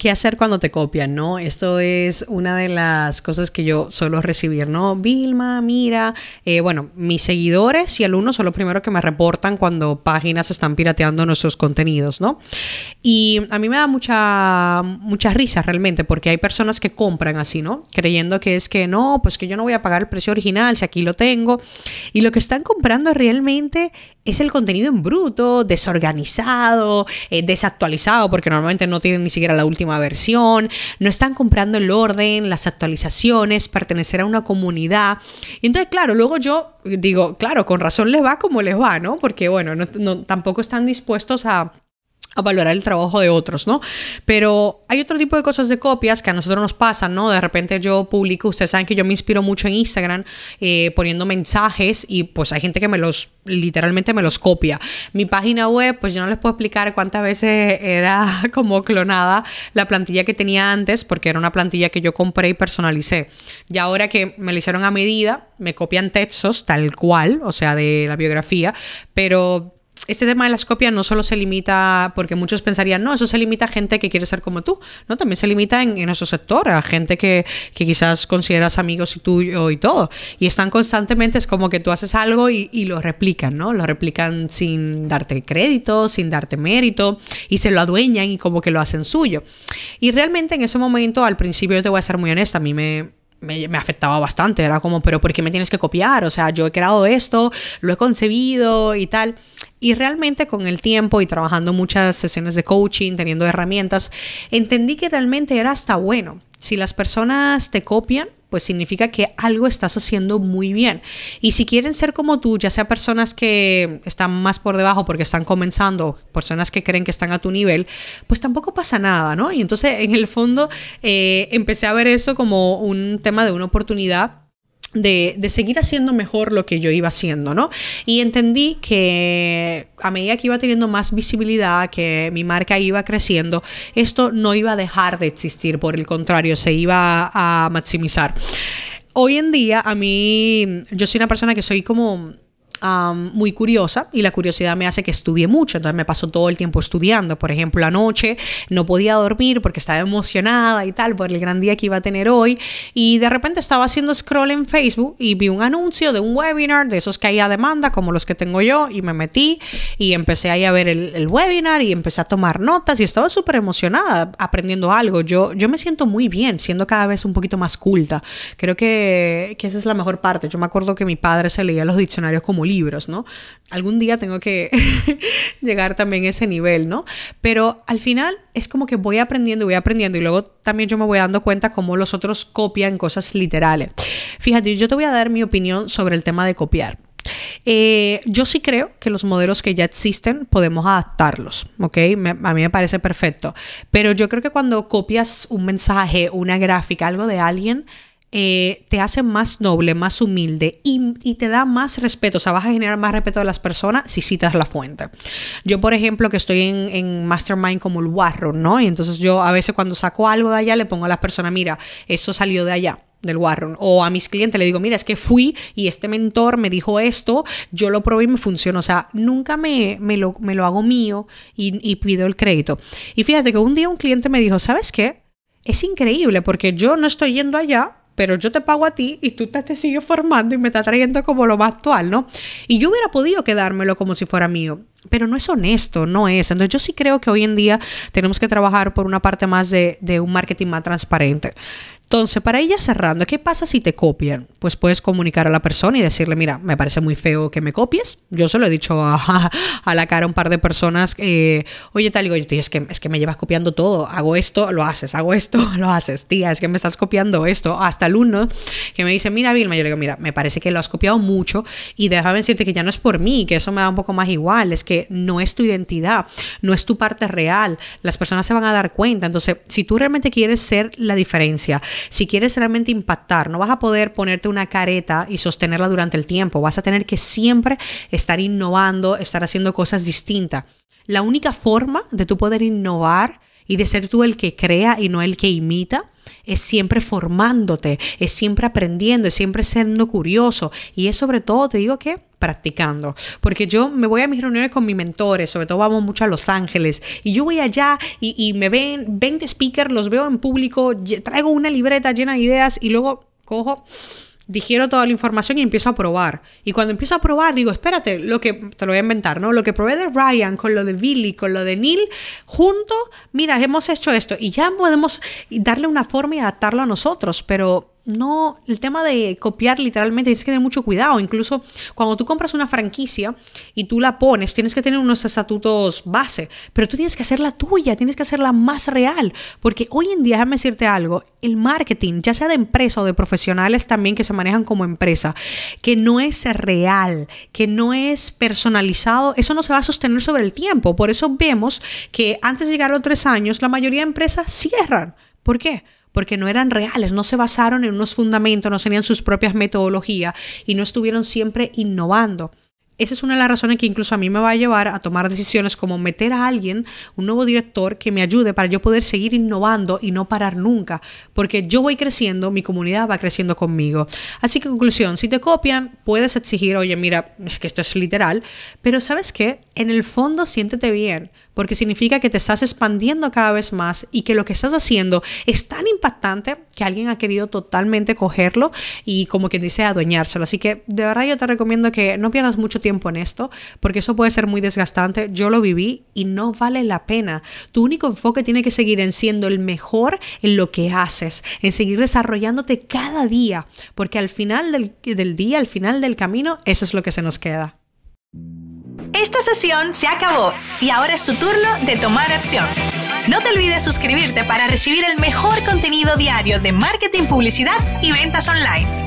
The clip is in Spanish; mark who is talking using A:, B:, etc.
A: Qué hacer cuando te copian, ¿no? Esto es una de las cosas que yo suelo recibir, ¿no? Vilma, mira, eh, bueno, mis seguidores y alumnos son los primeros que me reportan cuando páginas están pirateando nuestros contenidos, ¿no? Y a mí me da mucha, mucha risa realmente porque hay personas que compran así, ¿no? Creyendo que es que no, pues que yo no voy a pagar el precio original si aquí lo tengo. Y lo que están comprando realmente es el contenido en bruto, desorganizado, eh, desactualizado, porque normalmente no tienen ni siquiera la última versión, no están comprando el orden, las actualizaciones, pertenecer a una comunidad. Y entonces, claro, luego yo digo, claro, con razón les va como les va, ¿no? Porque, bueno, no, tampoco están dispuestos a a valorar el trabajo de otros, ¿no? Pero hay otro tipo de cosas de copias que a nosotros nos pasan, ¿no? De repente yo publico, ustedes saben que yo me inspiro mucho en Instagram eh, poniendo mensajes y pues hay gente que me los, literalmente me los copia. Mi página web, pues yo no les puedo explicar cuántas veces era como clonada la plantilla que tenía antes, porque era una plantilla que yo compré y personalicé. Y ahora que me la hicieron a medida, me copian textos tal cual, o sea, de la biografía, pero este tema de las copias no solo se limita, porque muchos pensarían, no, eso se limita a gente que quiere ser como tú, ¿no? También se limita en, nuestro sector, a gente que, quizás consideras amigos y tuyo y todo. Y están constantemente, es como que tú haces algo y, y, lo replican, ¿no? Lo replican sin darte crédito, sin darte mérito, y se lo adueñan y como que lo hacen suyo. Y realmente en ese momento, al principio, yo te voy a ser muy honesta, a mí me, me, afectaba bastante. Era como, pero ¿por qué me tienes que copiar? O sea, yo he creado esto, lo he concebido y tal. Y realmente con el tiempo y trabajando muchas sesiones de coaching, teniendo herramientas, entendí que realmente era hasta bueno. Si las personas te copian, pues significa que algo estás haciendo muy bien. Y si quieren ser como tú, ya sea personas que están más por debajo porque están comenzando, personas que creen que están a tu nivel, pues tampoco pasa nada, ¿no? Y entonces, en el fondo, eh, empecé a ver eso como un tema de una oportunidad de, seguir haciendo mejor lo que yo iba haciendo, ¿no? Y entendí que a medida que iba teniendo más visibilidad, que mi marca iba creciendo, esto no iba a dejar de existir, por el contrario, se iba a maximizar. Hoy en día, a mí, yo soy una persona que soy como muy curiosa y la curiosidad me hace que estudie mucho, entonces me paso todo el tiempo estudiando. Por ejemplo, anoche no podía dormir porque estaba emocionada y tal por el gran día que iba a tener hoy y de repente estaba haciendo scroll en Facebook y vi un anuncio de un webinar de esos que hay a demanda como los que tengo yo y me metí y empecé ahí a ver el, webinar y empecé a tomar notas y estaba súper emocionada aprendiendo algo. Yo, yo me siento muy bien siendo cada vez un poquito más culta. Creo que, que esa es la mejor parte. Yo me acuerdo que mi padre se leía los diccionarios como libros, ¿no? Algún día tengo que llegar también a ese nivel, ¿no? Pero al final es como que voy aprendiendo y voy aprendiendo y luego también yo me voy dando cuenta cómo los otros copian cosas literales. Fíjate, yo te voy a dar mi opinión sobre el tema de copiar. Eh, yo sí creo que los modelos que ya existen podemos adaptarlos, ¿ok? a mí me parece perfecto. Pero yo creo que cuando copias un mensaje, una gráfica, algo de alguien, eh, te hace más noble, más humilde y, te da más respeto, o sea, vas a generar más respeto a las personas si citas la fuente. Yo, por ejemplo, que estoy en, Mastermind como el Warron, ¿no? Y entonces yo a veces cuando saco algo de allá le pongo a las personas, mira, eso salió de allá del Warron. O a mis clientes le digo, mira, es que fui y este mentor me dijo esto, yo lo probé y me funcionó. O sea, nunca me, me, lo, me lo, hago mío y, y pido el crédito. Y fíjate que un día un cliente me dijo, ¿sabes qué? Es increíble porque yo no estoy yendo allá pero yo te pago a ti y tú te, sigues formando y me estás trayendo como lo más actual, ¿no? Y yo hubiera podido quedármelo como si fuera mío, pero no es honesto, no es. Entonces yo sí creo que hoy en día tenemos que trabajar por una parte más de un marketing más transparente. Entonces, para ella cerrando, ¿qué pasa si te copian? Pues puedes comunicar a la persona y decirle, mira, me parece muy feo que me copies. Yo se lo he dicho a, la cara a un par de personas, eh, oye, tal, digo, tío, es que, es que me llevas copiando todo, hago esto, lo haces, hago esto, lo haces, tía, es que me estás copiando esto. Hasta alumnos que me dice, mira, Vilma, yo le digo, mira, me parece que lo has copiado mucho y déjame decirte que ya no es por mí, que eso me da un poco más igual, es que no es tu identidad, no es tu parte real, las personas se van a dar cuenta. Entonces, si tú realmente quieres ser la diferencia, si quieres realmente impactar, no vas a poder ponerte una careta y sostenerla durante el tiempo. Vas a tener que siempre estar innovando, estar haciendo cosas distintas. La única forma de tú poder innovar y de ser tú el que crea y no el que imita es siempre formándote, es siempre aprendiendo, es siempre siendo curioso y es sobre todo, te digo que practicando. Porque yo me voy a mis reuniones con mis mentores, sobre todo vamos mucho a Los Ángeles, y yo voy allá y, me ven 20 speakers, los veo en público, traigo una libreta llena de ideas y luego cojo digiero toda la información y empiezo a probar. Y cuando empiezo a probar, digo, espérate, lo que te lo voy a inventar, ¿no? Lo que probé de Ryan con lo de Billy, con lo de Neil, junto, mira, hemos hecho esto y ya podemos darle una forma y adaptarlo a nosotros, pero no, el tema de copiar literalmente tienes que tener mucho cuidado. Incluso cuando tú compras una franquicia y tú la pones, tienes que tener unos estatutos base, pero tú tienes que hacerla tuya, tienes que hacerla más real. Porque hoy en día, déjame decirte algo, el marketing, ya sea de empresa o de profesionales también que se manejan como empresa, que no es real, que no es personalizado, eso no se va a sostener sobre el tiempo. Por eso vemos que antes de llegar a los tres años, la mayoría de empresas cierran. ¿Por qué? Porque no eran reales, no se basaron en unos fundamentos, no tenían sus propias metodologías y no estuvieron siempre innovando. Esa es una de las razones que incluso a mí me va a llevar a tomar decisiones como meter a alguien, un nuevo director que me ayude para yo poder seguir innovando y no parar nunca, porque yo voy creciendo, mi comunidad va creciendo conmigo. Así que conclusión, si te copian, puedes exigir, oye, mira, es que esto es literal, pero ¿sabes qué? En el fondo siéntete bien, porque significa que te estás expandiendo cada vez más y que lo que estás haciendo es tan impactante que alguien ha querido totalmente cogerlo y como quien dice adueñárselo. Así que de verdad yo te recomiendo que no pierdas mucho tiempo en esto, porque eso puede ser muy desgastante. Yo lo viví y no vale la pena. Tu único enfoque tiene que seguir en siendo el mejor en lo que haces, en seguir desarrollándote cada día, porque al final del, del día, al final del camino, eso es lo que se nos queda.
B: Esta sesión se acabó y ahora es tu turno de tomar acción. No te olvides suscribirte para recibir el mejor contenido diario de marketing, publicidad y ventas online.